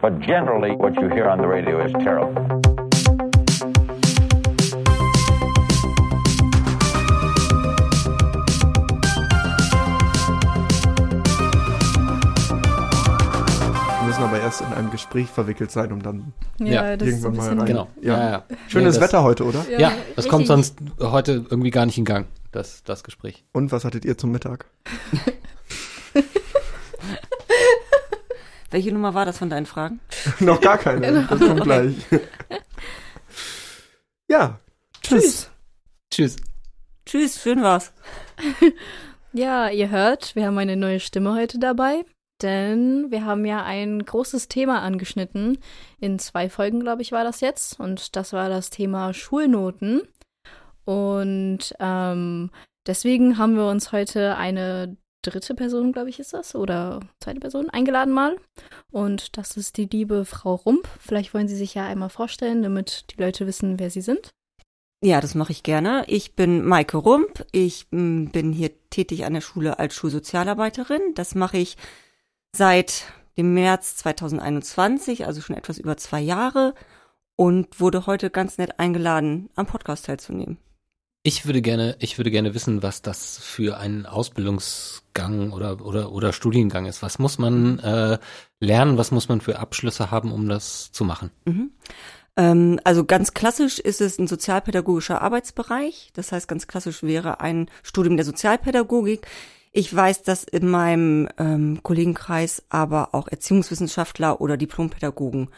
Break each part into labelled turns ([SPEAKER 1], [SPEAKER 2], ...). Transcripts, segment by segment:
[SPEAKER 1] But generally, what you hear on the radio is terrible.
[SPEAKER 2] Wir müssen aber erst in einem Gespräch verwickelt sein, um dann
[SPEAKER 3] Ja,
[SPEAKER 4] Ja,
[SPEAKER 3] das ist
[SPEAKER 2] irgendwann mal rein.
[SPEAKER 4] Genau.
[SPEAKER 2] Ja.
[SPEAKER 4] Ja, ja.
[SPEAKER 2] Schönes
[SPEAKER 4] Nee, das-
[SPEAKER 2] Wetter heute, oder?
[SPEAKER 4] Ja, das kommt
[SPEAKER 3] richtig.
[SPEAKER 4] sonst heute irgendwie gar nicht in Gang, das, das Gespräch.
[SPEAKER 2] Und was hattet ihr zum Mittag?
[SPEAKER 5] Welche Nummer war das von deinen Fragen?
[SPEAKER 2] Noch gar keine. Das kommt gleich. ja. Tschüss.
[SPEAKER 4] Tschüss.
[SPEAKER 5] Tschüss, schön war's.
[SPEAKER 3] Ja, ihr hört, wir haben eine neue Stimme heute dabei, denn wir haben ja ein großes Thema angeschnitten. In zwei Folgen, glaube ich, war das jetzt. Und das war das Thema Schulnoten. Und ähm, deswegen haben wir uns heute eine dritte Person, glaube ich, ist das, oder zweite Person eingeladen mal. Und das ist die liebe Frau Rump. Vielleicht wollen Sie sich ja einmal vorstellen, damit die Leute wissen, wer Sie sind.
[SPEAKER 5] Ja, das mache ich gerne. Ich bin Maike Rump. Ich m, bin hier tätig an der Schule als Schulsozialarbeiterin. Das mache ich seit dem März 2021, also schon etwas über zwei Jahre und wurde heute ganz nett eingeladen, am Podcast teilzunehmen.
[SPEAKER 4] Ich würde gerne, ich würde gerne wissen, was das für ein Ausbildungsgang oder, oder, oder Studiengang ist. Was muss man äh, lernen? Was muss man für Abschlüsse haben, um das zu machen?
[SPEAKER 5] Mhm. Ähm, also ganz klassisch ist es ein sozialpädagogischer Arbeitsbereich. Das heißt, ganz klassisch wäre ein Studium der Sozialpädagogik. Ich weiß, dass in meinem ähm, Kollegenkreis aber auch Erziehungswissenschaftler oder Diplompädagogen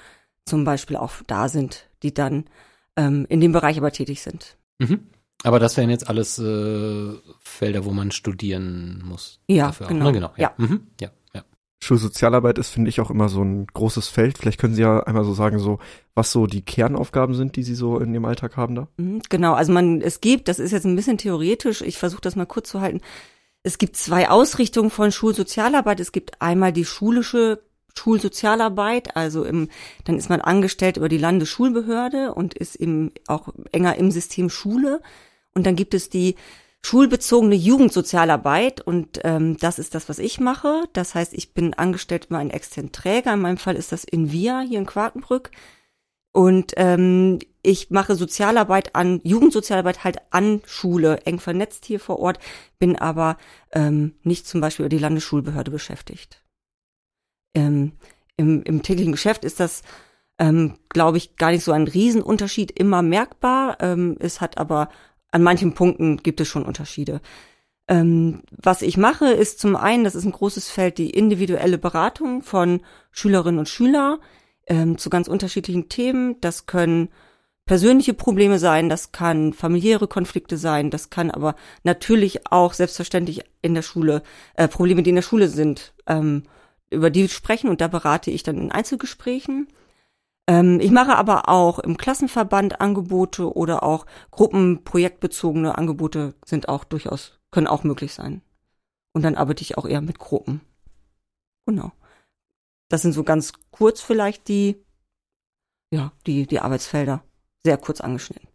[SPEAKER 5] zum Beispiel auch da sind, die dann ähm, in dem Bereich aber tätig sind.
[SPEAKER 4] Mhm. Aber das wären jetzt alles äh, Felder, wo man studieren muss.
[SPEAKER 5] Ja,
[SPEAKER 4] dafür auch,
[SPEAKER 5] genau.
[SPEAKER 4] ne? genau. Ja.
[SPEAKER 5] Ja.
[SPEAKER 4] Mhm. ja, ja.
[SPEAKER 2] Schulsozialarbeit ist, finde ich, auch immer so ein großes Feld. Vielleicht können Sie ja einmal so sagen, so, was so die Kernaufgaben sind, die Sie so in Ihrem Alltag haben da.
[SPEAKER 5] Mhm, Genau, also man, es gibt, das ist jetzt ein bisschen theoretisch, ich versuche das mal kurz zu halten. Es gibt zwei Ausrichtungen von Schulsozialarbeit. Es gibt einmal die schulische Schulsozialarbeit, also im, dann ist man angestellt über die Landesschulbehörde und ist im, auch enger im System Schule. Und dann gibt es die schulbezogene Jugendsozialarbeit und ähm, das ist das, was ich mache. Das heißt, ich bin angestellt über einen externen Träger. In meinem Fall ist das Invia hier in Quartenbrück. Und ähm, ich mache Sozialarbeit an, Jugendsozialarbeit halt an Schule, eng vernetzt hier vor Ort, bin aber ähm, nicht zum Beispiel über die Landesschulbehörde beschäftigt. Ähm, im, Im täglichen Geschäft ist das, ähm, glaube ich, gar nicht so ein Riesenunterschied immer merkbar. Ähm, es hat aber an manchen Punkten gibt es schon Unterschiede. Ähm, was ich mache, ist zum einen, das ist ein großes Feld, die individuelle Beratung von Schülerinnen und Schülern ähm, zu ganz unterschiedlichen Themen. Das können persönliche Probleme sein, das kann familiäre Konflikte sein, das kann aber natürlich auch selbstverständlich in der Schule äh, Probleme, die in der Schule sind, ähm, über die sprechen und da berate ich dann in Einzelgesprächen. Ähm, ich mache aber auch im Klassenverband Angebote oder auch gruppenprojektbezogene Angebote sind auch durchaus, können auch möglich sein. Und dann arbeite ich auch eher mit Gruppen. Genau. Das sind so ganz kurz vielleicht die, ja, die, die Arbeitsfelder. Sehr kurz angeschnitten.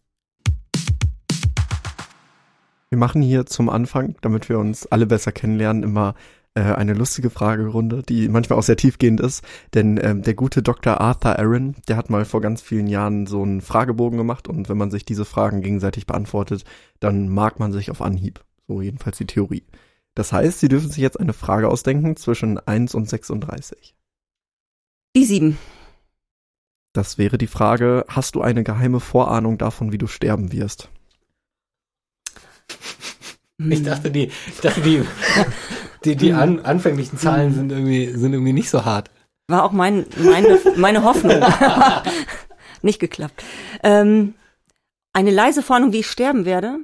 [SPEAKER 2] Wir machen hier zum Anfang, damit wir uns alle besser kennenlernen, immer äh, eine lustige Fragerunde, die manchmal auch sehr tiefgehend ist. Denn ähm, der gute Dr. Arthur Aaron, der hat mal vor ganz vielen Jahren so einen Fragebogen gemacht und wenn man sich diese Fragen gegenseitig beantwortet, dann mag man sich auf Anhieb. So jedenfalls die Theorie. Das heißt, Sie dürfen sich jetzt eine Frage ausdenken zwischen 1 und 36.
[SPEAKER 5] Die sieben.
[SPEAKER 2] Das wäre die Frage, hast du eine geheime Vorahnung davon, wie du sterben wirst?
[SPEAKER 4] Ich dachte, die, ich dachte, die, die, die an, anfänglichen Zahlen sind irgendwie, sind irgendwie nicht so hart.
[SPEAKER 5] War auch mein, meine, meine Hoffnung. Nicht geklappt. Ähm, eine leise Vorahnung, wie ich sterben werde.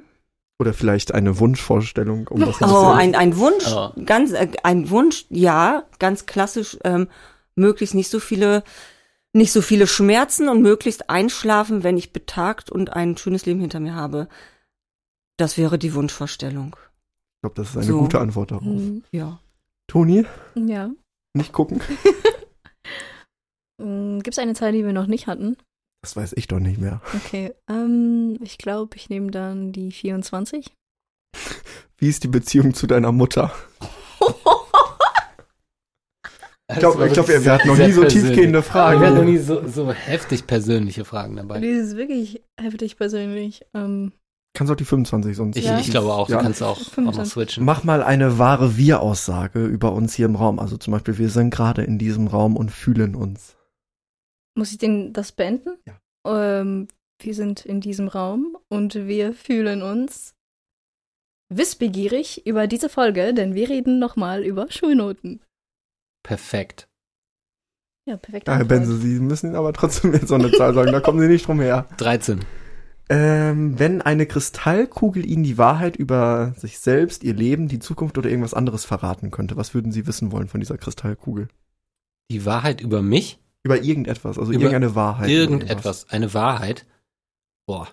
[SPEAKER 2] Oder vielleicht eine Wunschvorstellung, um das
[SPEAKER 5] Oh, ein, ein Wunsch,
[SPEAKER 4] Oh.
[SPEAKER 5] ganz, äh, ein Wunsch, ja, ganz klassisch, ähm, möglichst nicht so viele, nicht so viele Schmerzen und möglichst einschlafen, wenn ich betagt und ein schönes Leben hinter mir habe. Das wäre die Wunschvorstellung.
[SPEAKER 2] Ich glaube, das ist eine
[SPEAKER 5] So.
[SPEAKER 2] gute Antwort darauf.
[SPEAKER 3] Mhm.
[SPEAKER 5] Ja.
[SPEAKER 2] Toni,
[SPEAKER 3] Ja.
[SPEAKER 2] nicht gucken?
[SPEAKER 3] Gibt es eine Zahl, die wir noch nicht hatten?
[SPEAKER 2] Das weiß ich doch nicht mehr.
[SPEAKER 3] Okay. Ähm, ich glaube, ich nehme dann die 24.
[SPEAKER 2] Wie ist die Beziehung zu deiner Mutter? Ich glaube, glaub, wir, wir hatten noch nie so tiefgehende Fragen.
[SPEAKER 4] Wir hatten noch nie so, so heftig persönliche Fragen dabei.
[SPEAKER 3] Das ist wirklich heftig persönlich. Ähm,
[SPEAKER 2] Kannst auch die 25 sonst.
[SPEAKER 4] Ich,
[SPEAKER 3] Ja.
[SPEAKER 4] ich glaube auch, du
[SPEAKER 2] Ja.
[SPEAKER 4] kannst auch, auch noch
[SPEAKER 3] 25.
[SPEAKER 4] switchen.
[SPEAKER 2] Mach mal eine wahre Wir-Aussage über uns hier im Raum. Also zum Beispiel, wir sind gerade in diesem Raum und fühlen uns.
[SPEAKER 3] muss ich den das beenden?
[SPEAKER 2] Ja.
[SPEAKER 3] Ähm, wir sind in diesem Raum und wir fühlen uns wissbegierig über diese Folge, denn wir reden nochmal über Schulnoten.
[SPEAKER 4] Perfekt.
[SPEAKER 3] Ja, perfekt.
[SPEAKER 2] Ja, Herr Benze, Sie müssen aber trotzdem jetzt so eine Zahl sagen, da kommen Sie nicht drum her.
[SPEAKER 4] 13.
[SPEAKER 2] Ähm, wenn eine Kristallkugel Ihnen die Wahrheit über sich selbst, Ihr Leben, die Zukunft oder irgendwas anderes verraten könnte, was würden Sie wissen wollen von dieser Kristallkugel?
[SPEAKER 4] Die Wahrheit über mich?
[SPEAKER 2] Über irgendetwas, also
[SPEAKER 4] Über
[SPEAKER 2] irgendeine Wahrheit.
[SPEAKER 4] Irgendetwas. Eine Wahrheit? Boah.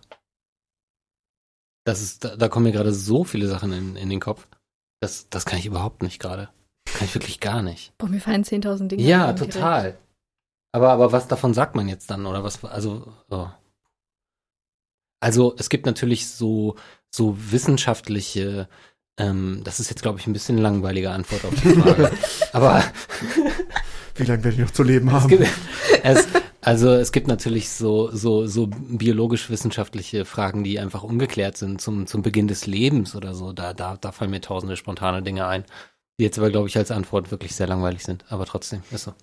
[SPEAKER 4] Das ist, da, da kommen mir gerade so viele Sachen in, in den Kopf. Das, das kann ich überhaupt nicht gerade. Kann ich wirklich gar nicht.
[SPEAKER 3] Boah, mir fallen 10.000 Dinge
[SPEAKER 4] Ja,
[SPEAKER 3] direkt.
[SPEAKER 4] total. Aber, aber was davon sagt man jetzt dann? Oder was, also, oh. Also, es gibt natürlich so, so wissenschaftliche, ähm, das ist jetzt, glaube ich, ein bisschen langweilige Antwort auf die Frage. aber
[SPEAKER 2] Wie lange werde ich noch zu leben
[SPEAKER 4] es
[SPEAKER 2] haben?
[SPEAKER 4] gibt, es, also, es gibt natürlich so, so, so biologisch-wissenschaftliche Fragen, die einfach ungeklärt sind zum, zum Beginn des Lebens oder so. Da, da, da fallen mir tausende spontane Dinge ein, die jetzt aber, glaube ich, als Antwort wirklich sehr langweilig sind. Aber trotzdem, ist so.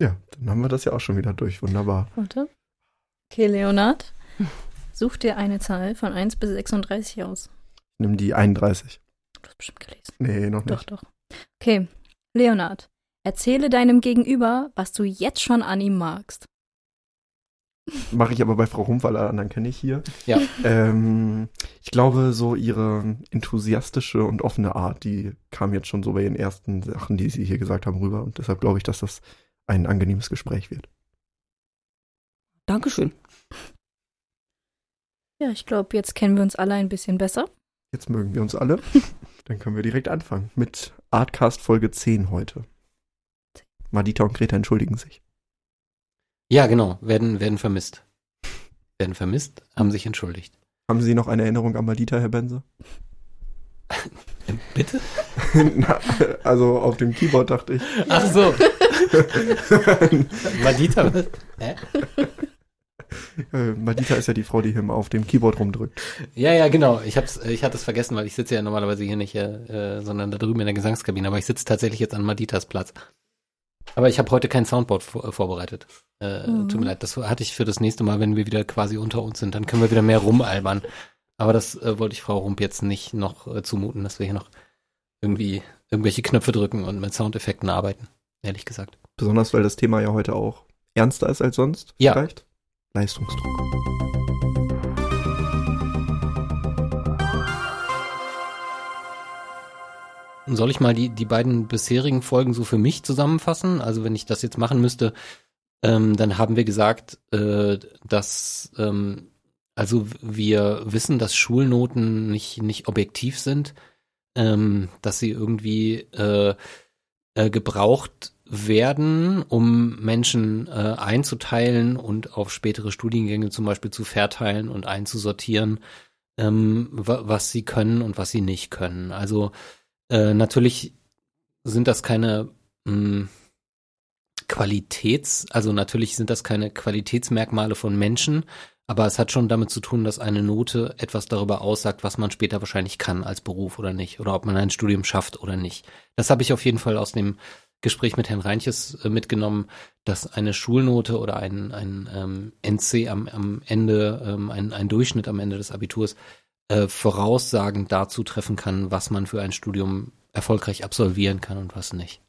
[SPEAKER 2] Ja, dann haben wir das ja auch schon wieder durch. Wunderbar.
[SPEAKER 3] Warte. Okay, Leonard, such dir eine Zahl von 1 bis 36 aus.
[SPEAKER 2] Nimm die 31.
[SPEAKER 3] Du hast bestimmt gelesen.
[SPEAKER 2] Nee, noch
[SPEAKER 3] Doch,
[SPEAKER 2] nicht.
[SPEAKER 3] doch. Okay, Leonard, erzähle deinem Gegenüber, was du jetzt schon an ihm magst.
[SPEAKER 2] Mache ich aber bei Frau Rumpf, alle anderen kenne ich hier.
[SPEAKER 4] Ja.
[SPEAKER 2] Ähm, ich glaube, so ihre enthusiastische und offene Art, die kam jetzt schon so bei den ersten Sachen, die sie hier gesagt haben, rüber. Und deshalb glaube ich, dass das ein angenehmes Gespräch wird.
[SPEAKER 5] Dankeschön.
[SPEAKER 3] Ja, ich glaube, jetzt kennen wir uns alle ein bisschen besser.
[SPEAKER 2] Jetzt mögen wir uns alle. Dann können wir direkt anfangen mit Artcast Folge 10 heute. Madita und Greta entschuldigen sich.
[SPEAKER 4] Ja, genau, werden, werden vermisst. Werden vermisst, haben sich entschuldigt.
[SPEAKER 2] Haben Sie noch eine Erinnerung an Madita, Herr Benze?
[SPEAKER 4] Bitte?
[SPEAKER 2] Na, also auf dem Keyboard dachte ich.
[SPEAKER 4] Ach so. Madita. Hä?
[SPEAKER 2] Äh, Madita ist ja die Frau, die hier auf dem Keyboard rumdrückt.
[SPEAKER 4] Ja, ja, genau. Ich hab's, ich hatte es vergessen, weil ich sitze ja normalerweise hier nicht, äh, sondern da drüben in der Gesangskabine. Aber ich sitze tatsächlich jetzt an Maditas Platz. Aber ich habe heute kein Soundboard vor, äh, vorbereitet. Äh,
[SPEAKER 3] Mhm.
[SPEAKER 4] Tut mir leid. Das hatte ich für das nächste Mal, wenn wir wieder quasi unter uns sind. Dann können wir wieder mehr rumalbern. Aber das äh, wollte ich Frau Rump jetzt nicht noch äh, zumuten, dass wir hier noch irgendwie irgendwelche Knöpfe drücken und mit Soundeffekten arbeiten. Ehrlich gesagt.
[SPEAKER 2] Besonders, weil das Thema ja heute auch ernster ist als sonst.
[SPEAKER 4] Ja.
[SPEAKER 2] Vielleicht. Leistungsdruck.
[SPEAKER 4] Soll ich mal die, die beiden bisherigen Folgen so für mich zusammenfassen? Also wenn ich das jetzt machen müsste, ähm, dann haben wir gesagt, äh, dass ähm, also wir wissen, dass Schulnoten nicht, nicht objektiv sind, ähm, dass sie irgendwie äh, äh, gebraucht werden, um Menschen äh, einzuteilen und auf spätere Studiengänge zum Beispiel zu verteilen und einzusortieren, ähm, wa was sie können und was sie nicht können. Also äh, natürlich sind das keine mh, Qualitäts, also natürlich sind das keine Qualitätsmerkmale von Menschen, aber es hat schon damit zu tun, dass eine Note etwas darüber aussagt, was man später wahrscheinlich kann als Beruf oder nicht, oder ob man ein Studium schafft oder nicht. Das habe ich auf jeden Fall aus dem Gespräch mit Herrn Reinches äh, mitgenommen, dass eine Schulnote oder ein, ein ähm, NC am, am Ende, ähm, ein, ein Durchschnitt am Ende des Abiturs äh, voraussagend dazu treffen kann, was man für ein Studium erfolgreich absolvieren kann und was nicht.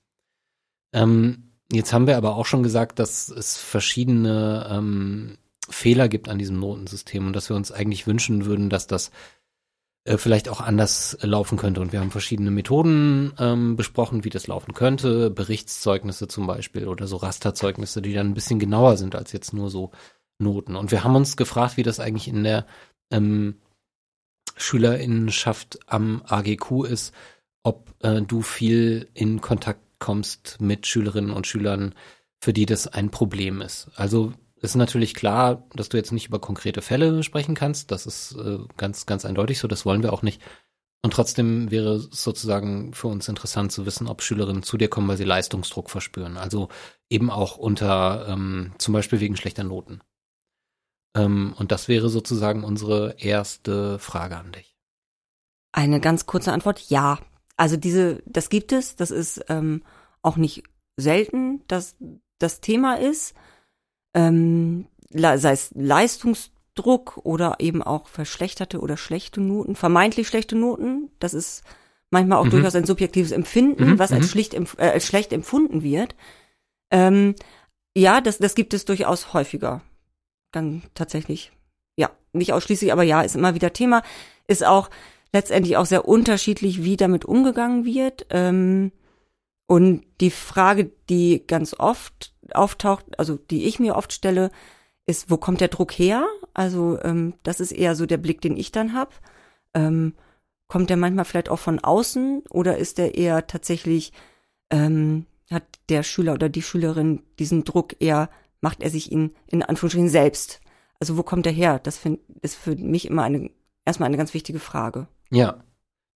[SPEAKER 4] Ähm, jetzt haben wir aber auch schon gesagt, dass es verschiedene ähm, Fehler gibt an diesem Notensystem und dass wir uns eigentlich wünschen würden, dass das äh, vielleicht auch anders laufen könnte. Und wir haben verschiedene Methoden ähm, besprochen, wie das laufen könnte. Berichtszeugnisse zum Beispiel oder so Rasterzeugnisse, die dann ein bisschen genauer sind als jetzt nur so Noten. Und wir haben uns gefragt, wie das eigentlich in der ähm, Schülerinnenschaft am AGQ ist, ob äh, du viel in Kontakt kommst mit Schülerinnen und Schülern, für die das ein Problem ist. Also ist natürlich klar, dass du jetzt nicht über konkrete Fälle sprechen kannst. Das ist äh, ganz, ganz eindeutig so. Das wollen wir auch nicht. Und trotzdem wäre es sozusagen für uns interessant zu wissen, ob Schülerinnen zu dir kommen, weil sie Leistungsdruck verspüren. Also eben auch unter, ähm, zum Beispiel wegen schlechter Noten. Ähm, und das wäre sozusagen unsere erste Frage an dich.
[SPEAKER 5] Eine ganz kurze Antwort, ja. Also diese, das gibt es, das ist ähm, auch nicht selten, dass das Thema ist, ähm, sei es Leistungsdruck oder eben auch verschlechterte oder schlechte Noten, vermeintlich schlechte Noten. Das ist manchmal auch
[SPEAKER 4] Mhm.
[SPEAKER 5] durchaus ein subjektives Empfinden,
[SPEAKER 4] Mhm,
[SPEAKER 5] was als,
[SPEAKER 4] mhm.
[SPEAKER 5] schlicht, äh, als schlecht empfunden wird. Ähm, ja, das, das gibt es durchaus häufiger. Dann tatsächlich. Ja, nicht ausschließlich, aber ja, ist immer wieder Thema. Ist auch letztendlich auch sehr unterschiedlich, wie damit umgegangen wird. Ähm, und die Frage, die ganz oft auftaucht, also die ich mir oft stelle, ist, wo kommt der Druck her? Also ähm, das ist eher so der Blick, den ich dann habe. Ähm, kommt der manchmal vielleicht auch von außen oder ist der eher tatsächlich, ähm, hat der Schüler oder die Schülerin diesen Druck eher, macht er sich ihn in Anführungsstrichen selbst? Also wo kommt der her? Das find, ist für mich immer eine, erstmal eine ganz wichtige Frage.
[SPEAKER 4] Ja.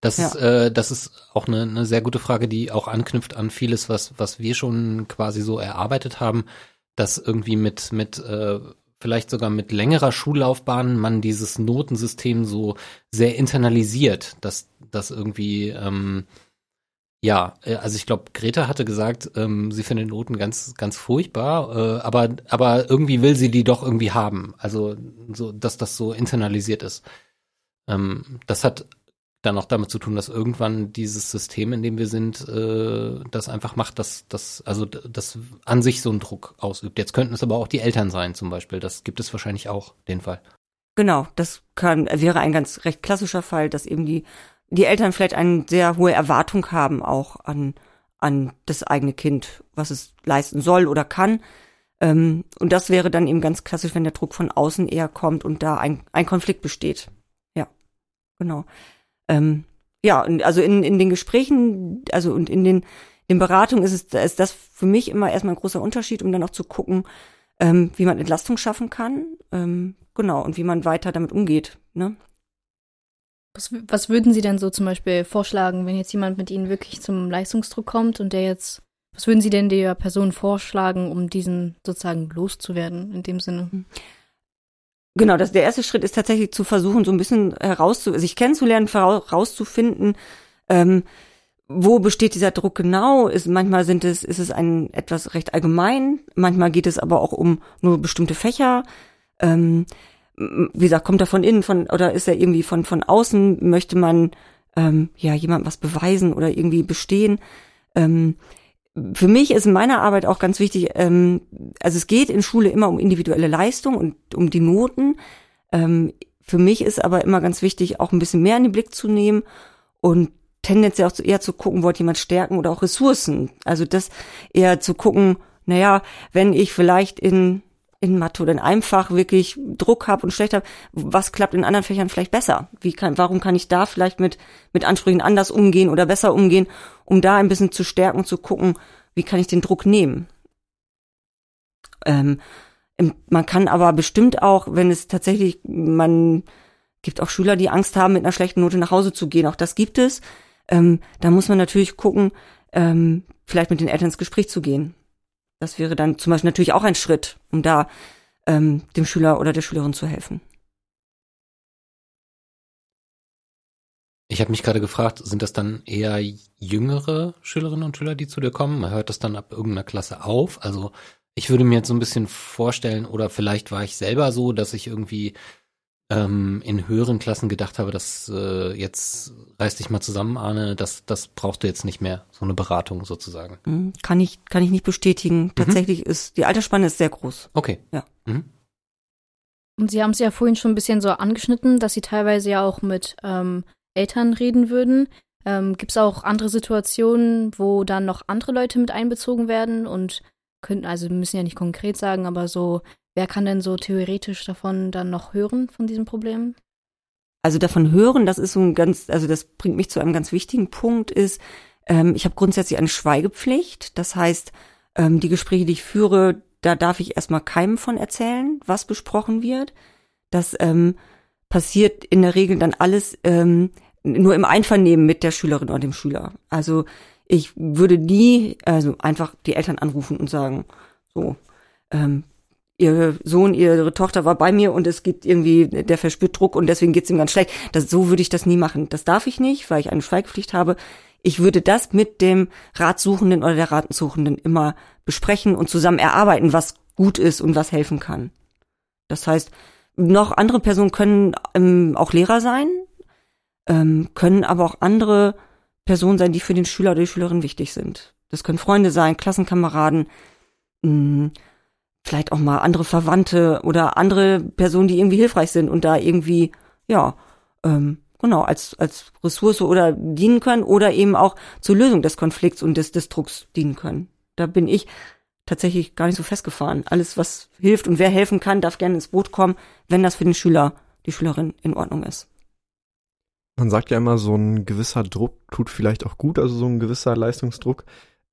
[SPEAKER 4] Das
[SPEAKER 5] Ja.
[SPEAKER 4] ist, äh, das ist auch eine, eine sehr gute Frage, die auch anknüpft an vieles, was, was wir schon quasi so erarbeitet haben, dass irgendwie mit, mit, äh, vielleicht sogar mit längerer Schullaufbahn man dieses Notensystem so sehr internalisiert, dass, dass irgendwie, ähm, ja, äh, also ich glaube, Greta hatte gesagt, ähm, sie findet Noten ganz, ganz furchtbar, äh, aber, aber irgendwie will sie die doch irgendwie haben. Also, so, dass das so internalisiert ist. Ähm, das hat dann auch damit zu tun, dass irgendwann dieses System, in dem wir sind, äh, das einfach macht, dass das, also das an sich so einen Druck ausübt. Jetzt könnten es aber auch die Eltern sein, zum Beispiel. Das gibt es wahrscheinlich auch, den Fall.
[SPEAKER 5] Genau, das kann, wäre ein ganz recht klassischer Fall, dass eben die, die Eltern vielleicht eine sehr hohe Erwartung haben auch an, an das eigene Kind, was es leisten soll oder kann. Ähm, und das wäre dann eben ganz klassisch, wenn der Druck von außen eher kommt und da ein, ein Konflikt besteht. Ja, genau. Ähm, ja, und also in, in den Gesprächen, also und in den, den Beratungen ist es, ist das für mich immer erstmal ein großer Unterschied, um dann auch zu gucken, ähm, wie man Entlastung schaffen kann. Ähm, genau, und wie man weiter damit umgeht. Ne?
[SPEAKER 3] Was, was würden Sie denn so zum Beispiel vorschlagen, wenn jetzt jemand mit Ihnen wirklich zum Leistungsdruck kommt und der jetzt, was würden Sie denn der Person vorschlagen, um diesen sozusagen loszuwerden in dem Sinne?
[SPEAKER 5] Genau, das, der erste Schritt ist tatsächlich zu versuchen, so ein bisschen herauszu, sich kennenzulernen, herauszufinden, ähm, wo besteht dieser Druck genau? Ist, manchmal sind es, ist es ein etwas recht allgemein, manchmal geht es aber auch um nur bestimmte Fächer. Ähm, wie gesagt, kommt er von innen von oder ist er irgendwie von von außen? Möchte man ähm, ja jemandem was beweisen oder irgendwie bestehen? Ähm, für mich ist in meiner Arbeit auch ganz wichtig, ähm, also es geht in Schule immer um individuelle Leistung und um die Noten. Ähm, für mich ist aber immer ganz wichtig, auch ein bisschen mehr in den Blick zu nehmen und tendenziell auch eher zu gucken, wollte jemand stärken oder auch Ressourcen. Also das eher zu gucken, naja, wenn ich vielleicht in in Mathe oder in einem Fach wirklich Druck habe und schlecht habe, was klappt in anderen Fächern vielleicht besser? Wie kann, warum kann ich da vielleicht mit, mit Ansprüchen anders umgehen oder besser umgehen, um da ein bisschen zu stärken zu gucken, wie kann ich den Druck nehmen? Ähm, man kann aber bestimmt auch, wenn es tatsächlich, man gibt auch Schüler, die Angst haben, mit einer schlechten Note nach Hause zu gehen. Auch das gibt es. Ähm, da muss man natürlich gucken, ähm, vielleicht mit den Eltern ins Gespräch zu gehen. Das wäre dann zum Beispiel natürlich auch ein Schritt, um da ähm, dem Schüler oder der Schülerin zu helfen.
[SPEAKER 4] Ich habe mich gerade gefragt, sind das dann eher jüngere Schülerinnen und Schüler, die zu dir kommen? Hört das dann ab irgendeiner Klasse auf? Also ich würde mir jetzt so ein bisschen vorstellen, oder vielleicht war ich selber so, dass ich irgendwie ähm, in höheren Klassen gedacht habe, dass äh, jetzt reiß dich mal zusammen, Arne, das, das brauchst du jetzt nicht mehr, so eine Beratung sozusagen.
[SPEAKER 5] Mhm. Kann ich, kann ich nicht bestätigen. Tatsächlich ist, die Altersspanne ist sehr groß.
[SPEAKER 4] Okay.
[SPEAKER 5] Ja.
[SPEAKER 4] Mhm.
[SPEAKER 3] Und Sie haben es ja vorhin schon ein bisschen so angeschnitten, dass Sie teilweise ja auch mit ähm, Eltern reden würden. Ähm, Gibt es auch andere Situationen, wo dann noch andere Leute mit einbezogen werden und könnten, also wir müssen ja nicht konkret sagen, aber so, wer kann denn so theoretisch davon dann noch hören, von diesem Problem?
[SPEAKER 5] Also davon hören, das ist so ein ganz, also das bringt mich zu einem ganz wichtigen Punkt, ist, ähm, ich habe grundsätzlich eine Schweigepflicht. Das heißt, ähm, die Gespräche, die ich führe, da darf ich erstmal keinem von erzählen, was besprochen wird. Das ähm, passiert in der Regel dann alles ähm, nur im Einvernehmen mit der Schülerin oder dem Schüler. Also ich würde nie, also einfach die Eltern anrufen und sagen, so, ähm, ihr Sohn, ihre Tochter war bei mir und es gibt irgendwie, der verspürt Druck und deswegen geht's ihm ganz schlecht. Das, so würde ich das nie machen. Das darf ich nicht, weil ich eine Schweigepflicht habe. Ich würde das mit dem Ratsuchenden oder der Ratensuchenden immer besprechen und zusammen erarbeiten, was gut ist und was helfen kann. Das heißt, noch andere Personen können ähm, auch Lehrer sein, ähm, können aber auch andere Personen sein, die für den Schüler oder die Schülerin wichtig sind. Das können Freunde sein, Klassenkameraden, mh, hm, vielleicht auch mal andere Verwandte oder andere Personen, die irgendwie hilfreich sind und da irgendwie, ja, ähm, genau, als, als Ressource oder dienen können oder eben auch zur Lösung des Konflikts und des, des Drucks dienen können. Da bin ich tatsächlich gar nicht so festgefahren. Alles, was hilft und wer helfen kann, darf gerne ins Boot kommen, wenn das für den Schüler, die Schülerin in Ordnung ist.
[SPEAKER 2] Man sagt ja immer, so ein gewisser Druck tut vielleicht auch gut, also so ein gewisser Leistungsdruck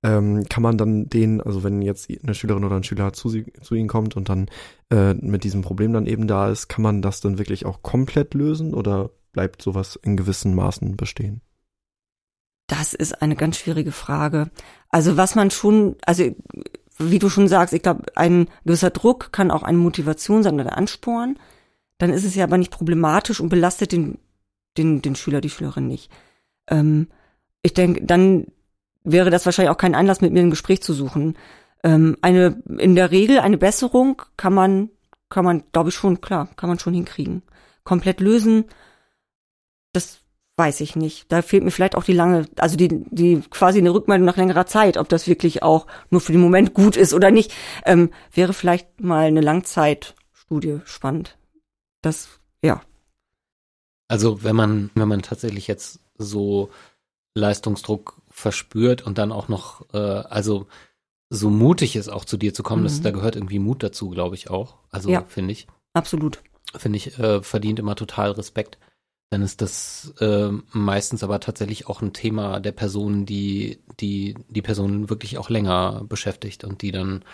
[SPEAKER 2] ähm, kann man dann den, also wenn jetzt eine Schülerin oder ein Schüler zu, sie, zu ihnen kommt und dann äh, mit diesem Problem dann eben da ist, kann man das dann wirklich auch komplett lösen oder bleibt sowas in gewissen Maßen bestehen?
[SPEAKER 5] Das ist eine ganz schwierige Frage. Also was man schon, also wie du schon sagst, ich glaube, ein gewisser Druck kann auch eine Motivation sein oder Ansporn. Dann ist es ja aber nicht problematisch und belastet den, den, den Schüler, die Schülerin nicht. Ähm, ich denke, dann wäre das wahrscheinlich auch kein Anlass, mit mir ein Gespräch zu suchen. Ähm, eine, in der Regel eine Besserung kann man, kann man, glaube ich schon, klar, kann man schon hinkriegen. Komplett lösen, das weiß ich nicht. Da fehlt mir vielleicht auch die lange, also die, die quasi eine Rückmeldung nach längerer Zeit, ob das wirklich auch nur für den Moment gut ist oder nicht, ähm, wäre vielleicht mal eine Langzeitstudie spannend. Das, ja.
[SPEAKER 4] Also wenn man, wenn man tatsächlich jetzt so Leistungsdruck verspürt und dann auch noch, äh, also so mutig ist, auch zu dir zu kommen, mhm. das, da gehört irgendwie Mut dazu, glaube ich auch. Also ja, finde ich.
[SPEAKER 5] Absolut.
[SPEAKER 4] Finde ich, äh, verdient immer total Respekt. Dann ist das äh, meistens aber tatsächlich auch ein Thema der Person, die, die die Person wirklich auch länger beschäftigt und die dann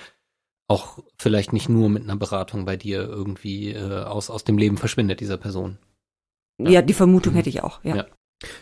[SPEAKER 4] auch vielleicht nicht nur mit einer Beratung bei dir irgendwie äh, aus, aus dem Leben verschwindet, dieser Person.
[SPEAKER 5] Ja, ja die Vermutung mhm. hätte ich auch, ja. ja.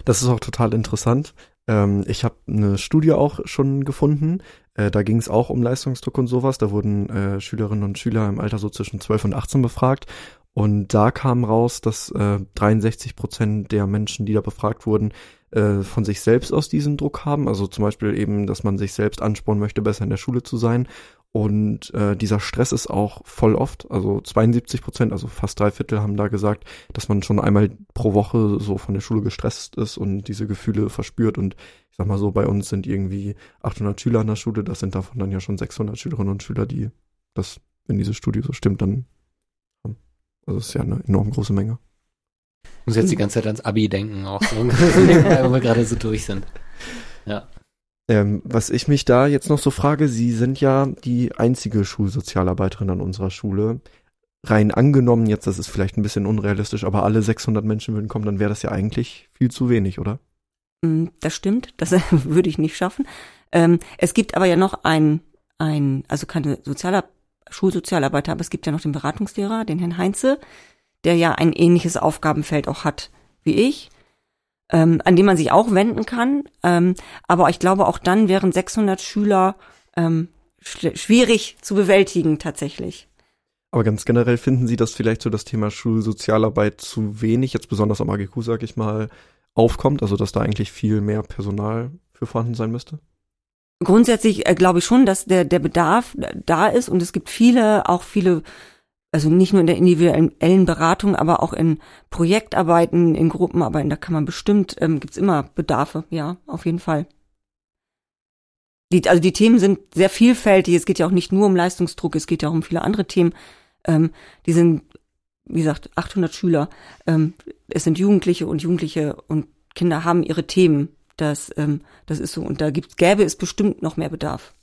[SPEAKER 2] Das ist auch total interessant. Ähm, ich habe eine Studie auch schon gefunden. Äh, da ging es auch um Leistungsdruck und sowas. Da wurden äh, Schülerinnen und Schüler im Alter so zwischen 12 und 18 befragt. Und da kam raus, dass äh, 63 Prozent der Menschen, die da befragt wurden, äh, von sich selbst aus diesen Druck haben. Also zum Beispiel eben, dass man sich selbst anspornen möchte, besser in der Schule zu sein. Und äh, dieser Stress ist auch voll oft, also 72 Prozent, also fast drei Viertel haben da gesagt, dass man schon einmal pro Woche so von der Schule gestresst ist und diese Gefühle verspürt. Und ich sag mal so, bei uns sind irgendwie 800 Schüler an der Schule, das sind davon dann ja schon 600 Schülerinnen und Schüler, die das, wenn diese Studie so stimmt, dann haben. Also ist ja eine enorm große Menge.
[SPEAKER 4] Muss jetzt die ganze Zeit ans Abi denken, auch so, weil wir gerade so durch sind. Ja.
[SPEAKER 2] Ähm, was ich mich da jetzt noch so frage, Sie sind ja die einzige Schulsozialarbeiterin an unserer Schule. Rein angenommen, jetzt, das ist vielleicht ein bisschen unrealistisch, aber alle 600 Menschen würden kommen, dann wäre das ja eigentlich viel zu wenig, oder?
[SPEAKER 5] Mm, das stimmt, das würde ich nicht schaffen. Ähm, es gibt aber ja noch ein, ein also keine Sozialar Schulsozialarbeiter, aber es gibt ja noch den Beratungslehrer, den Herrn Heinze, der ja ein ähnliches Aufgabenfeld auch hat wie ich ähm, an den man sich auch wenden kann. Ähm, aber ich glaube, auch dann wären 600 Schüler ähm, schwierig zu bewältigen tatsächlich.
[SPEAKER 2] Aber ganz generell finden Sie, dass vielleicht so das Thema Schulsozialarbeit zu wenig, jetzt besonders am AGQ, sag ich mal, aufkommt? Also dass da eigentlich viel mehr Personal für vorhanden sein müsste?
[SPEAKER 5] Grundsätzlich äh, glaube ich schon, dass der, der Bedarf da ist und es gibt viele, auch viele also nicht nur in der individuellen Beratung, aber auch in Projektarbeiten, in Gruppenarbeiten, da kann man bestimmt, ähm, gibt's immer Bedarfe, ja, auf jeden Fall. Die, also die Themen sind sehr vielfältig, es geht ja auch nicht nur um Leistungsdruck, es geht ja auch um viele andere Themen. Ähm, die sind, wie gesagt, 800 Schüler, ähm, es sind Jugendliche und Jugendliche und Kinder haben ihre Themen, das, ähm, das ist so, und da gibt, gäbe es bestimmt noch mehr Bedarf.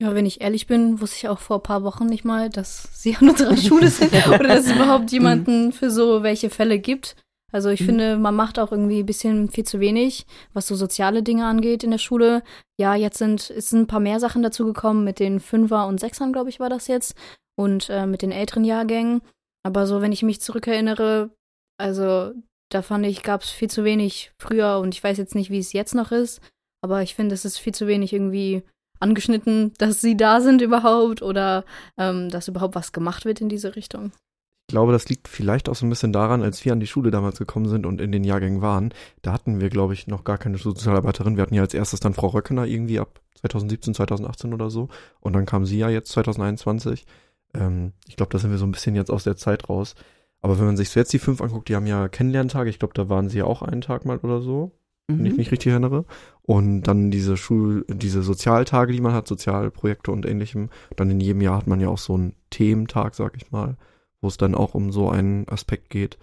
[SPEAKER 3] Ja, wenn ich ehrlich bin, wusste ich auch vor ein paar Wochen nicht mal, dass sie an unserer Schule sind oder dass es überhaupt jemanden für so welche Fälle gibt. Also ich mhm. finde, man macht auch irgendwie ein bisschen viel zu wenig, was so soziale Dinge angeht in der Schule. Ja, jetzt sind, es sind ein paar mehr Sachen dazu gekommen mit den Fünfer und Sechsern, glaube ich, war das jetzt. Und äh, mit den älteren Jahrgängen. Aber so, wenn ich mich zurückerinnere, also da fand ich, gab es viel zu wenig früher und ich weiß jetzt nicht, wie es jetzt noch ist, aber ich finde, es ist viel zu wenig irgendwie angeschnitten, dass sie da sind überhaupt oder ähm, dass überhaupt was gemacht wird in diese Richtung.
[SPEAKER 2] Ich glaube, das liegt vielleicht auch so ein bisschen daran, als wir an die Schule damals gekommen sind und in den Jahrgängen waren. Da hatten wir, glaube ich, noch gar keine Sozialarbeiterin. Wir hatten ja als erstes dann Frau Röckener irgendwie ab 2017, 2018 oder so. Und dann kam sie ja jetzt 2021. Ähm, ich glaube, da sind wir so ein bisschen jetzt aus der Zeit raus. Aber wenn man sich so jetzt die fünf anguckt, die haben ja Kennenlerntage. Ich glaube, da waren sie ja auch einen Tag mal oder so, mhm. wenn ich mich richtig erinnere. Und dann diese Schul, diese Sozialtage, die man hat, Sozialprojekte und ähnlichem. Dann in jedem Jahr hat man ja auch so einen Thementag, sag ich mal wo es dann auch um so einen Aspekt geht.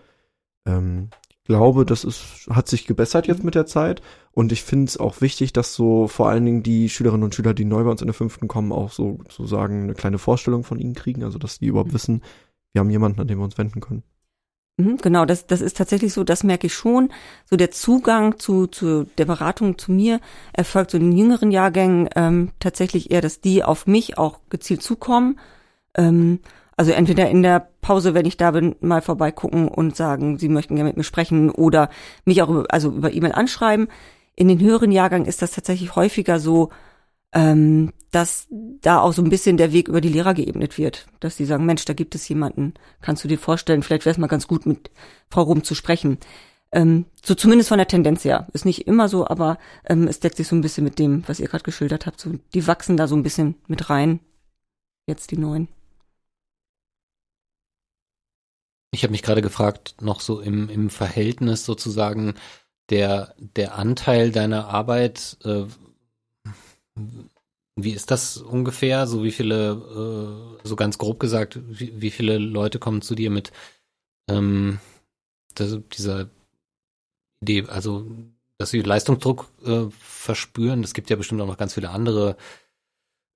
[SPEAKER 2] Ähm, ich glaube, das ist, hat sich gebessert jetzt mit der Zeit und ich finde es auch wichtig, dass so vor allen Dingen die Schülerinnen und Schüler, die neu bei uns in der fünften kommen, auch so sozusagen eine kleine Vorstellung von ihnen kriegen, also dass die überhaupt mhm. wissen, wir haben jemanden, an den wir uns wenden können.
[SPEAKER 5] Mhm, genau, das, das ist tatsächlich so, das merke ich schon. So der Zugang zu, zu der Beratung zu mir erfolgt so in den jüngeren Jahrgängen ähm, tatsächlich eher, dass die auf mich auch gezielt zukommen. Ähm, also entweder in der Pause, wenn ich da bin, mal vorbeigucken und sagen, sie möchten gerne mit mir sprechen oder mich auch über, also über E-Mail anschreiben. In den höheren Jahrgängen ist das tatsächlich häufiger so, ähm, dass da auch so ein bisschen der Weg über die Lehrer geebnet wird. Dass sie sagen, Mensch, da gibt es jemanden, kannst du dir vorstellen, vielleicht wäre es mal ganz gut, mit Frau Rum zu sprechen. Ähm, so zumindest von der Tendenz her. Ist nicht immer so, aber ähm, es deckt sich so ein bisschen mit dem, was ihr gerade geschildert habt. So, die wachsen da so ein bisschen mit rein. Jetzt die neuen.
[SPEAKER 4] Ich habe mich gerade gefragt, noch so im, im Verhältnis sozusagen der, der Anteil deiner Arbeit, äh, wie ist das ungefähr? So wie viele, äh, so ganz grob gesagt, wie, wie viele Leute kommen zu dir mit ähm, das, dieser Idee, also dass sie Leistungsdruck äh, verspüren? Es gibt ja bestimmt auch noch ganz viele andere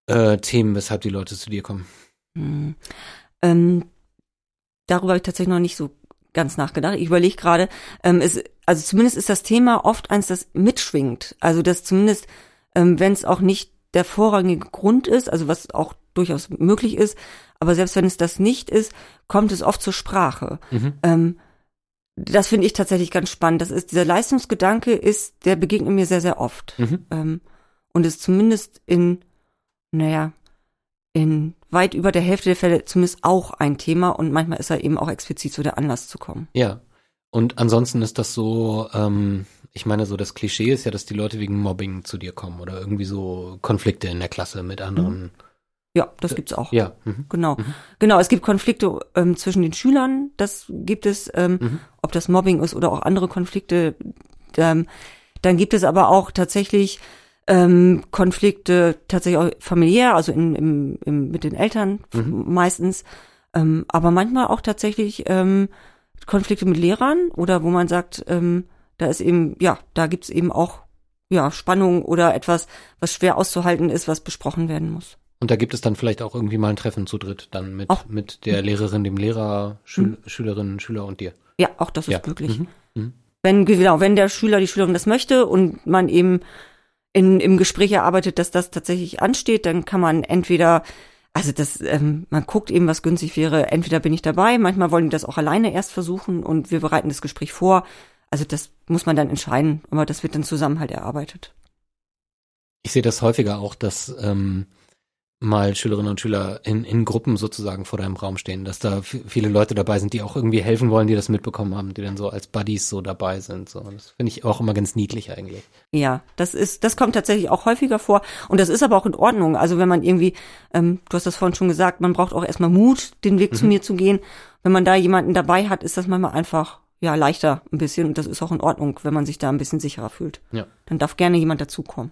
[SPEAKER 4] äh, Themen, weshalb die Leute zu dir kommen.
[SPEAKER 5] Hm. Ähm, darüber habe ich tatsächlich noch nicht so ganz nachgedacht. Ich überlege gerade, ähm, ist, also zumindest ist das Thema oft eins, das mitschwingt. Also dass zumindest, ähm, wenn es auch nicht der vorrangige Grund ist, also was auch durchaus möglich ist, aber selbst wenn es das nicht ist, kommt es oft zur Sprache. Mhm. Ähm, das finde ich tatsächlich ganz spannend. Das ist dieser Leistungsgedanke ist, der begegnet mir sehr sehr oft mhm. ähm, und ist zumindest in, naja, in weit über der Hälfte der Fälle zumindest auch ein Thema und manchmal ist er eben auch explizit so der Anlass zu kommen.
[SPEAKER 4] Ja. Und ansonsten ist das so, ähm, ich meine, so das Klischee ist ja, dass die Leute wegen Mobbing zu dir kommen oder irgendwie so Konflikte in der Klasse mit anderen.
[SPEAKER 5] Ja, das gibt's auch.
[SPEAKER 4] Ja.
[SPEAKER 5] Mhm. Genau. Mhm. Genau, es gibt Konflikte ähm, zwischen den Schülern, das gibt es, ähm, mhm. ob das Mobbing ist oder auch andere Konflikte. Ähm, dann gibt es aber auch tatsächlich ähm, Konflikte tatsächlich auch familiär, also in, im, im, mit den Eltern mhm. meistens, ähm, aber manchmal auch tatsächlich ähm, Konflikte mit Lehrern oder wo man sagt, ähm, da ist eben, ja, da gibt's eben auch ja, Spannung oder etwas, was schwer auszuhalten ist, was besprochen werden muss.
[SPEAKER 4] Und da gibt es dann vielleicht auch irgendwie mal ein Treffen zu dritt, dann mit, auch. mit der Lehrerin, dem Lehrer, Schül mhm. Schülerinnen, Schüler und dir.
[SPEAKER 5] Ja, auch das ist ja. möglich. Mhm. Mhm. Wenn, genau, wenn der Schüler, die Schülerin das möchte und man eben in, im Gespräch erarbeitet, dass das tatsächlich ansteht, dann kann man entweder, also das, ähm, man guckt eben, was günstig wäre, entweder bin ich dabei, manchmal wollen die das auch alleine erst versuchen und wir bereiten das Gespräch vor. Also das muss man dann entscheiden, aber das wird dann zusammen halt erarbeitet.
[SPEAKER 4] Ich sehe das häufiger auch, dass ähm, mal Schülerinnen und Schüler in, in Gruppen sozusagen vor deinem Raum stehen, dass da viele Leute dabei sind, die auch irgendwie helfen wollen, die das mitbekommen haben, die dann so als Buddies so dabei sind. So, das finde ich auch immer ganz niedlich eigentlich.
[SPEAKER 5] Ja, das ist, das kommt tatsächlich auch häufiger vor und das ist aber auch in Ordnung. Also wenn man irgendwie, ähm, du hast das vorhin schon gesagt, man braucht auch erstmal Mut, den Weg mhm. zu mir zu gehen. Wenn man da jemanden dabei hat, ist das manchmal einfach ja leichter ein bisschen und das ist auch in Ordnung, wenn man sich da ein bisschen sicherer fühlt.
[SPEAKER 4] Ja.
[SPEAKER 5] Dann darf gerne jemand dazukommen.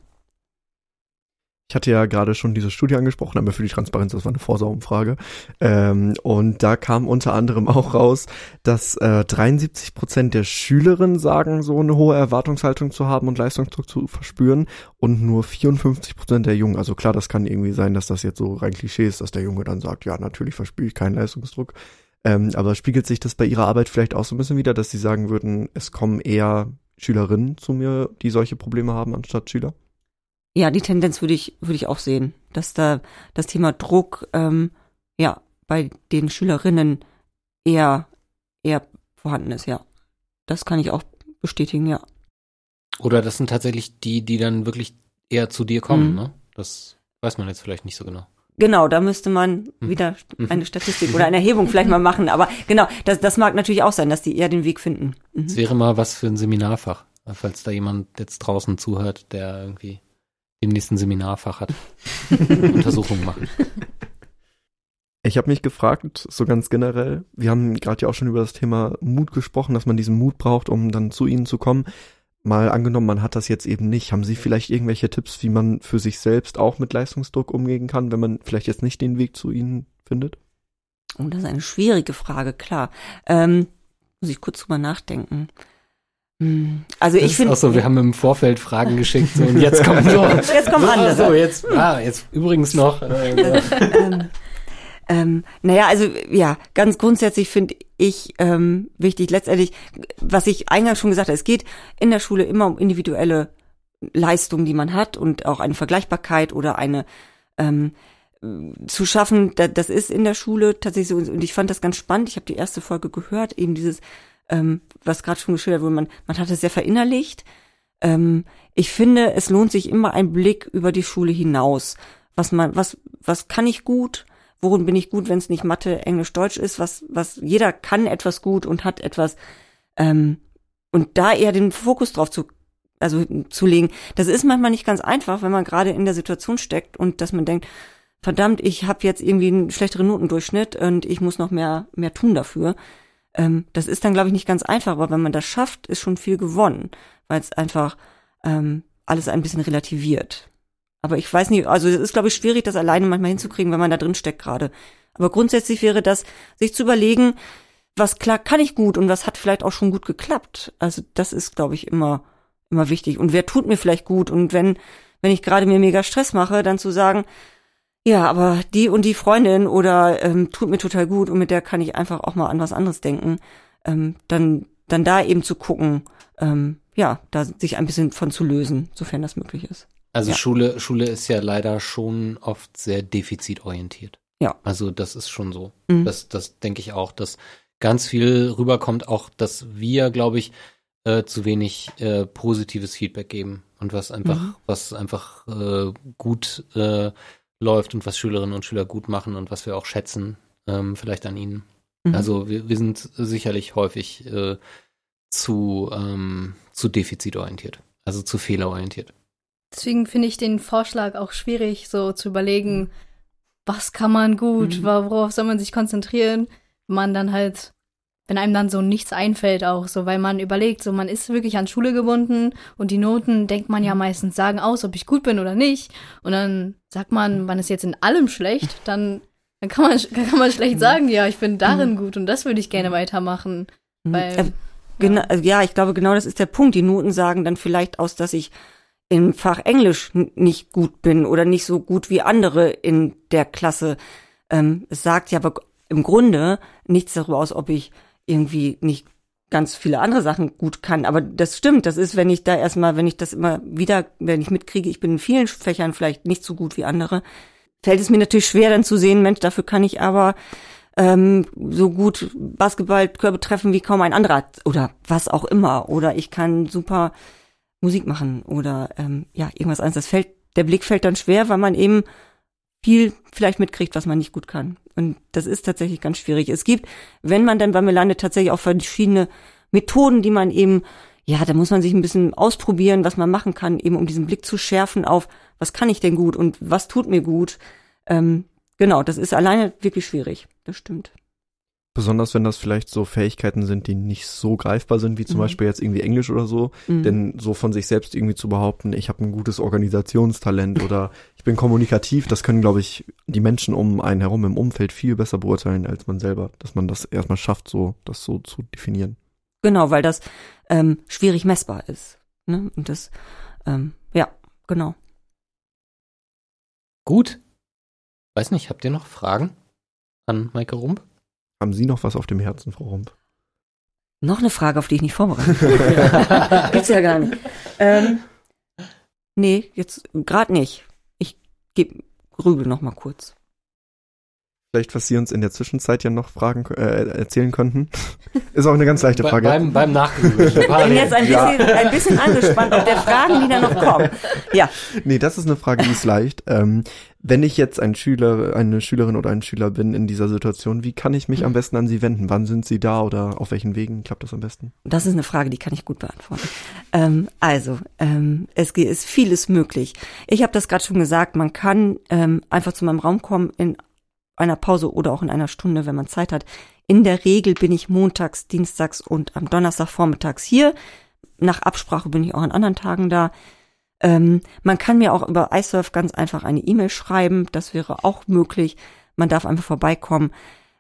[SPEAKER 2] Ich hatte ja gerade schon diese Studie angesprochen, aber für die Transparenz, das war eine Vorsaumfrage. Ähm, und da kam unter anderem auch raus, dass äh, 73 Prozent der Schülerinnen sagen, so eine hohe Erwartungshaltung zu haben und Leistungsdruck zu verspüren und nur 54 Prozent der Jungen. Also klar, das kann irgendwie sein, dass das jetzt so rein Klischee ist, dass der Junge dann sagt, ja, natürlich verspüre ich keinen Leistungsdruck. Ähm, aber spiegelt sich das bei ihrer Arbeit vielleicht auch so ein bisschen wieder, dass sie sagen würden, es kommen eher Schülerinnen zu mir, die solche Probleme haben, anstatt Schüler?
[SPEAKER 5] Ja, die Tendenz würde ich, würde ich auch sehen, dass da das Thema Druck ähm, ja bei den Schülerinnen eher, eher vorhanden ist, ja. das kann ich auch bestätigen, ja.
[SPEAKER 4] Oder das sind tatsächlich die, die dann wirklich eher zu dir kommen,
[SPEAKER 5] Mhm.
[SPEAKER 4] ne? Das weiß man jetzt vielleicht nicht so genau.
[SPEAKER 5] Genau, da müsste man
[SPEAKER 4] Mhm.
[SPEAKER 5] wieder
[SPEAKER 4] Mhm.
[SPEAKER 5] eine Statistik oder eine Erhebung vielleicht mal machen. Aber genau, das, das mag natürlich auch sein, dass die eher den Weg finden. Mhm.
[SPEAKER 4] wäre mal was für ein Seminarfach, falls da jemand jetzt draußen zuhört, der irgendwie demnächst ein Seminarfach hat. Untersuchungen machen.
[SPEAKER 2] Ich habe mich gefragt, so ganz generell, wir haben gerade ja auch schon über das Thema Mut gesprochen, dass man diesen Mut braucht, um dann zu ihnen zu kommen. Mal angenommen, man hat das jetzt eben nicht. Haben Sie vielleicht irgendwelche Tipps, wie man für sich selbst auch mit Leistungsdruck umgehen kann, wenn man vielleicht jetzt nicht den Weg zu ihnen findet?
[SPEAKER 5] Oh, das ist eine schwierige Frage, klar. Ähm, muss ich kurz drüber nachdenken. Hm, Also
[SPEAKER 4] Das
[SPEAKER 5] ich
[SPEAKER 4] ist
[SPEAKER 5] finde.
[SPEAKER 4] auch so, wir haben im Vorfeld Fragen geschickt so, und jetzt kommen so.
[SPEAKER 5] Jetzt kommen andere.
[SPEAKER 4] So, jetzt, ah, jetzt übrigens noch. Äh,
[SPEAKER 5] ähm, ähm, naja, also ja, ganz grundsätzlich finde ich ähm, wichtig, letztendlich, was ich eingangs schon gesagt habe, es geht in der Schule immer um individuelle Leistungen, die man hat und auch eine Vergleichbarkeit oder eine ähm, zu schaffen, da, das ist in der Schule tatsächlich so, und ich fand das ganz spannend, ich habe die erste Folge gehört, eben dieses, ähm, was gerade schon geschildert wurde, man, man hat es sehr verinnerlicht. Ähm, ich finde, es lohnt sich immer ein Blick über die Schule hinaus. Was man, was, was kann ich gut? Worin bin ich gut, wenn es nicht Mathe, Englisch, Deutsch ist? Was, was jeder kann etwas gut und hat etwas ähm, und da eher den Fokus drauf zu, also zu legen. Das ist manchmal nicht ganz einfach, wenn man gerade in der Situation steckt und dass man denkt, verdammt, ich habe jetzt irgendwie einen schlechteren Notendurchschnitt und ich muss noch mehr mehr tun dafür. Ähm, das ist dann, glaube ich, nicht ganz einfach, aber wenn man das schafft, ist schon viel gewonnen, weil es einfach ähm, alles ein bisschen relativiert. Aber ich weiß nicht, also es ist, glaube ich, schwierig, das alleine manchmal hinzukriegen, wenn man da drin steckt gerade. Aber grundsätzlich wäre das, sich zu überlegen, was klar kann ich gut und was hat vielleicht auch schon gut geklappt. Also das ist, glaube ich, immer, immer wichtig. Und wer tut mir vielleicht gut? Und wenn, wenn ich gerade mir mega Stress mache, dann zu sagen, ja, aber die und die Freundin oder ähm, tut mir total gut und mit der kann ich einfach auch mal an was anderes denken, ähm, dann, dann da eben zu gucken, ähm, ja, da sich ein bisschen von zu lösen, sofern das möglich ist.
[SPEAKER 4] Also
[SPEAKER 5] Ja.
[SPEAKER 4] Schule, Schule ist ja leider schon oft sehr defizitorientiert.
[SPEAKER 5] Ja.
[SPEAKER 4] Also das ist schon so.
[SPEAKER 5] Mhm.
[SPEAKER 4] Das, das denke ich auch, dass ganz viel rüberkommt, auch dass wir, glaube ich, äh, zu wenig äh, positives Feedback geben und was einfach,
[SPEAKER 5] Mhm.
[SPEAKER 4] was einfach äh, gut äh, läuft und was Schülerinnen und Schüler gut machen und was wir auch schätzen, ähm, vielleicht an ihnen.
[SPEAKER 5] Mhm.
[SPEAKER 4] Also wir, wir sind sicherlich häufig äh, zu, ähm, zu defizitorientiert, also zu fehlerorientiert.
[SPEAKER 3] Deswegen finde ich den Vorschlag auch schwierig, so zu überlegen, was kann man gut,
[SPEAKER 5] Mhm.
[SPEAKER 3] worauf soll man sich konzentrieren, wenn man dann halt, wenn einem dann so nichts einfällt auch, so weil man überlegt, so man ist wirklich an Schule gebunden und die Noten, denkt man ja meistens, sagen aus, ob ich gut bin oder nicht. Und dann sagt man, man ist jetzt in allem schlecht, dann, dann kann man, kann man schlecht sagen, ja, ich bin darin gut und das würde ich gerne weitermachen.
[SPEAKER 5] Mhm.
[SPEAKER 3] Weil,
[SPEAKER 5] Äh, Genau, ja, ich glaube, genau das ist der Punkt. Die Noten sagen dann vielleicht aus, dass ich im Fach Englisch nicht gut bin oder nicht so gut wie andere in der Klasse. Ähm, es sagt ja aber im Grunde nichts darüber aus, ob ich irgendwie nicht ganz viele andere Sachen gut kann. Aber das stimmt. Das ist, wenn ich da erstmal, wenn ich das immer wieder, wenn ich mitkriege, ich bin in vielen Fächern vielleicht nicht so gut wie andere, fällt es mir natürlich schwer dann zu sehen, Mensch, dafür kann ich aber ähm, so gut Basketballkörbe treffen wie kaum ein anderer oder was auch immer. Oder ich kann super Musik machen oder ähm, ja, irgendwas anderes. Das fällt, der Blick fällt dann schwer, weil man eben viel vielleicht mitkriegt, was man nicht gut kann. Und das ist tatsächlich ganz schwierig. Es gibt, wenn man dann bei mir landet, tatsächlich auch verschiedene Methoden, die man eben, ja, da muss man sich ein bisschen ausprobieren, was man machen kann, eben um diesen Blick zu schärfen auf, was kann ich denn gut und was tut mir gut. Ähm, genau, das ist alleine wirklich schwierig. Das stimmt.
[SPEAKER 2] Besonders wenn das vielleicht so Fähigkeiten sind, die nicht so greifbar sind, wie zum
[SPEAKER 5] Mhm.
[SPEAKER 2] Beispiel jetzt irgendwie Englisch oder so.
[SPEAKER 5] Mhm.
[SPEAKER 2] Denn so von sich selbst irgendwie zu behaupten, ich habe ein gutes Organisationstalent oder ich bin kommunikativ, das können, glaube ich, die Menschen um einen herum im Umfeld viel besser beurteilen als man selber, dass man das erstmal schafft, so das so zu definieren.
[SPEAKER 5] Genau, weil das ähm, schwierig messbar ist. Ne? Und das, ähm, ja, genau.
[SPEAKER 4] Gut. Weiß nicht, habt ihr noch Fragen an Maike Rump?
[SPEAKER 2] Haben Sie noch was auf dem Herzen, Frau Rump?
[SPEAKER 5] Noch eine Frage, auf die ich nicht vorbereitet bin. Gibt's ja gar nicht. Ähm, nee, jetzt gerade nicht. Ich geb, grübel noch mal kurz.
[SPEAKER 2] Vielleicht, was Sie uns in der Zwischenzeit ja noch fragen, äh, erzählen könnten. Ist auch eine ganz leichte Frage.
[SPEAKER 4] Be beim beim Nachgoogeln.
[SPEAKER 5] Ich bin jetzt ein bisschen, ein bisschen angespannt auf der Fragen, die da noch kommen. Ja,
[SPEAKER 2] Nee, das ist eine Frage, die ist leicht. Ähm, wenn ich jetzt ein Schüler, eine Schülerin oder ein Schüler bin in dieser Situation, wie kann ich mich am besten an Sie wenden? Wann sind Sie da oder auf welchen Wegen klappt das am besten?
[SPEAKER 5] das ist eine Frage, die kann ich gut beantworten. Ähm, also, ähm, es ist vieles möglich. Ich habe das gerade schon gesagt, man kann ähm, einfach zu meinem Raum kommen in einer Pause oder auch in einer Stunde, wenn man Zeit hat. In der Regel bin ich montags, dienstags und am Donnerstag vormittags hier. Nach Absprache bin ich auch an anderen Tagen da. Ähm, man kann mir auch über iSurf ganz einfach eine E-Mail schreiben. Das wäre auch möglich. Man darf einfach vorbeikommen.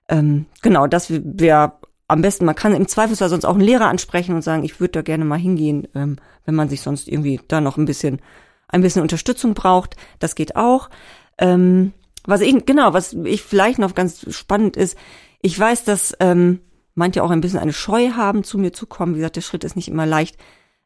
[SPEAKER 5] Ähm, genau, das wäre am besten. Man kann im Zweifelsfall sonst auch einen Lehrer ansprechen und sagen, ich würde da gerne mal hingehen, ähm, wenn man sich sonst irgendwie da noch ein bisschen, ein bisschen Unterstützung braucht. Das geht auch. Ähm, was ich, genau, was ich vielleicht noch ganz spannend ist, ich weiß, dass ähm, manche auch ein bisschen eine Scheu haben, zu mir zu kommen. Wie gesagt, der Schritt ist nicht immer leicht.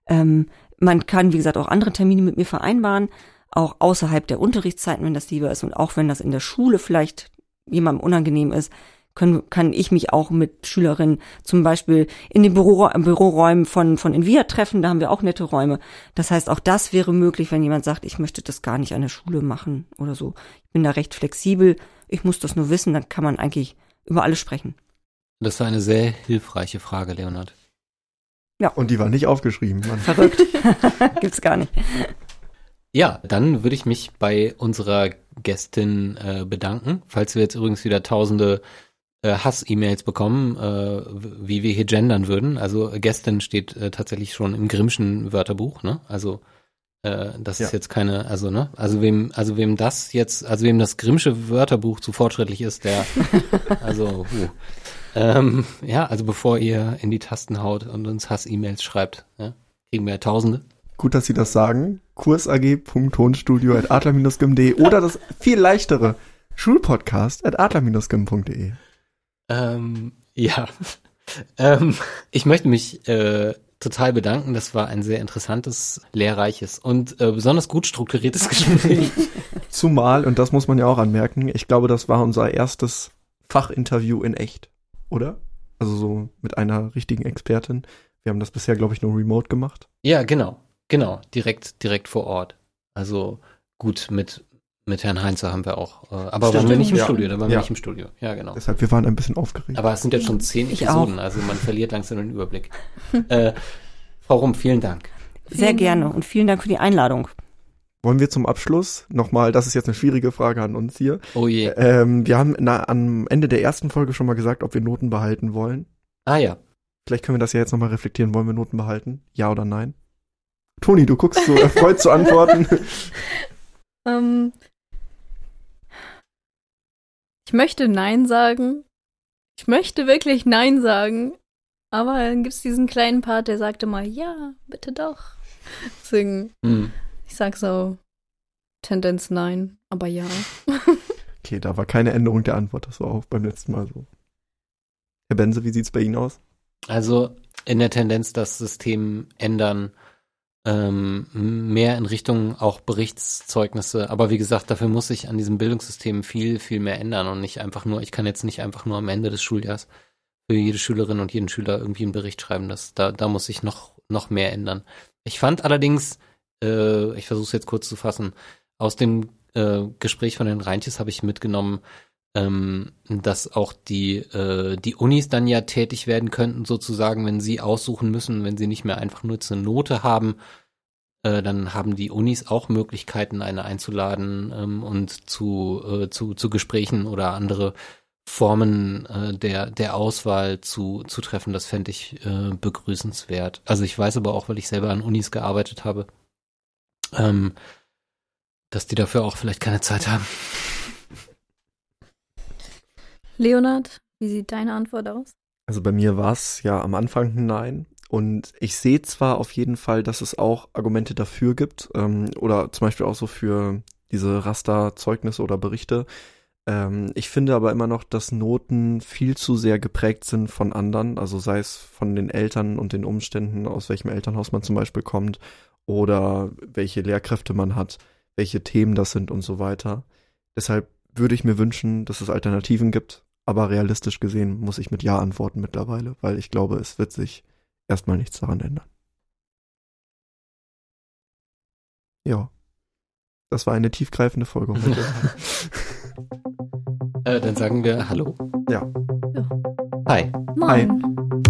[SPEAKER 5] Ähm, man kann, wie gesagt, auch andere Termine mit mir vereinbaren, auch außerhalb der Unterrichtszeiten, wenn das lieber ist und auch wenn das in der Schule vielleicht jemandem unangenehm ist, können, kann ich mich auch mit Schülerinnen zum Beispiel in den Büro, Büroräumen von, von Invia treffen, da haben wir auch nette Räume. Das heißt, auch das wäre möglich, wenn jemand sagt, ich möchte das gar nicht an der Schule machen oder so. Ich bin da recht flexibel, ich muss das nur wissen, dann kann man eigentlich über alles sprechen.
[SPEAKER 4] Das war eine sehr hilfreiche Frage, Leonard.
[SPEAKER 2] Und die war nicht aufgeschrieben. Mann.
[SPEAKER 5] Verrückt. Gibt's gar nicht.
[SPEAKER 4] Ja, dann würde ich mich bei unserer Gästin äh, bedanken. Falls wir jetzt übrigens wieder tausende äh, Hass-E-Mails bekommen, äh, wie wir hier gendern würden. Also Gästin steht äh, tatsächlich schon im Grimmschen Wörterbuch, ne? Also äh, das ist
[SPEAKER 2] Ja.
[SPEAKER 4] jetzt keine, also ne? Also wem, also wem das jetzt, also wem das Grimmsche Wörterbuch zu fortschrittlich ist, der, also, huh. ähm, ja, also bevor ihr in die Tasten haut und uns Hass-E-Mails schreibt, ja, kriegen wir ja tausende.
[SPEAKER 2] Gut, dass Sie das sagen. kursag.tonstudio.adler-gim.de oder das viel leichtere Schulpodcast.adler-gim.de.
[SPEAKER 4] Ähm, ja. ähm, ich möchte mich äh, total bedanken. Das war ein sehr interessantes, lehrreiches und äh, besonders gut strukturiertes Gespräch.
[SPEAKER 2] Zumal, und das muss man ja auch anmerken, ich glaube, das war unser erstes Fachinterview in echt, oder? Also so mit einer richtigen Expertin. Wir haben das bisher, glaube ich, nur remote gemacht.
[SPEAKER 4] ja, genau. Genau. Direkt, direkt vor Ort. Also gut, mit, mit Herrn Heinze haben wir auch. Äh, aber
[SPEAKER 2] Stimmt.
[SPEAKER 4] waren wir nicht im
[SPEAKER 2] Ja.
[SPEAKER 4] Studio, da waren wir
[SPEAKER 2] Ja.
[SPEAKER 4] nicht im Studio. Ja, genau.
[SPEAKER 2] Deshalb, wir waren ein bisschen aufgeregt.
[SPEAKER 4] Aber es sind jetzt schon zehn
[SPEAKER 5] Ich
[SPEAKER 4] Episoden, also man verliert langsam den Überblick. äh, Frau Rum, vielen Dank.
[SPEAKER 5] Sehr gerne und vielen Dank für die Einladung.
[SPEAKER 2] Wollen wir zum Abschluss nochmal, das ist jetzt eine schwierige Frage an uns hier.
[SPEAKER 4] Oh je.
[SPEAKER 2] Ähm, wir haben na, am Ende der ersten Folge schon mal gesagt, ob wir Noten behalten wollen.
[SPEAKER 4] Ah ja.
[SPEAKER 2] Vielleicht können wir das ja jetzt nochmal reflektieren. Wollen wir Noten behalten? Ja oder nein? Toni, du guckst so erfreut zu antworten.
[SPEAKER 3] Ähm, ich möchte Nein sagen. Ich möchte wirklich Nein sagen. Aber dann gibt's diesen kleinen Part, der sagt immer, ja, bitte doch. Deswegen,
[SPEAKER 4] Hm.
[SPEAKER 3] ich sag so, Tendenz Nein, aber ja.
[SPEAKER 2] Okay, da war keine Änderung der Antwort. Das war auch beim letzten Mal so. Herr Benze, wie sieht's bei Ihnen aus?
[SPEAKER 4] Also in der Tendenz das System ändern, ähm, mehr in Richtung auch Berichtszeugnisse. Aber wie gesagt, dafür muss sich an diesem Bildungssystem viel, viel mehr ändern und nicht einfach nur, ich kann jetzt nicht einfach nur am Ende des Schuljahrs für jede Schülerin und jeden Schüler irgendwie einen Bericht schreiben. Das, da, da muss sich noch, noch mehr ändern. Ich fand allerdings, äh, ich versuche es jetzt kurz zu fassen, aus dem äh, Gespräch von den Reintjes habe ich mitgenommen, ähm, dass auch die, äh, die Unis dann ja tätig werden könnten, sozusagen, wenn sie aussuchen müssen, wenn sie nicht mehr einfach nur eine Note haben, äh, dann haben die Unis auch Möglichkeiten, eine einzuladen ähm, und zu, äh, zu, zu Gesprächen oder andere Formen äh, der, der Auswahl zu, zu treffen. Das fände ich äh, begrüßenswert. Also ich weiß aber auch, weil ich selber an Unis gearbeitet habe, ähm, dass die dafür auch vielleicht keine Zeit haben.
[SPEAKER 3] Leonard, wie sieht deine Antwort aus?
[SPEAKER 2] Also bei mir war es ja am Anfang ein Nein. Und ich sehe zwar auf jeden Fall, dass es auch Argumente dafür gibt, ähm, oder zum Beispiel auch so für diese Rasterzeugnisse oder Berichte. Ähm, ich finde aber immer noch, dass Noten viel zu sehr geprägt sind von anderen, also sei es von den Eltern und den Umständen, aus welchem Elternhaus man zum Beispiel kommt, oder welche Lehrkräfte man hat, welche Themen das sind und so weiter. Deshalb würde ich mir wünschen, dass es Alternativen gibt. Aber realistisch gesehen muss ich mit Ja antworten mittlerweile, weil ich glaube, es wird sich erstmal nichts daran ändern. Ja. Das war eine tiefgreifende Folge heute.
[SPEAKER 4] Äh, dann sagen wir Hallo.
[SPEAKER 2] Ja.
[SPEAKER 3] Ja.
[SPEAKER 4] Hi.
[SPEAKER 3] Moin.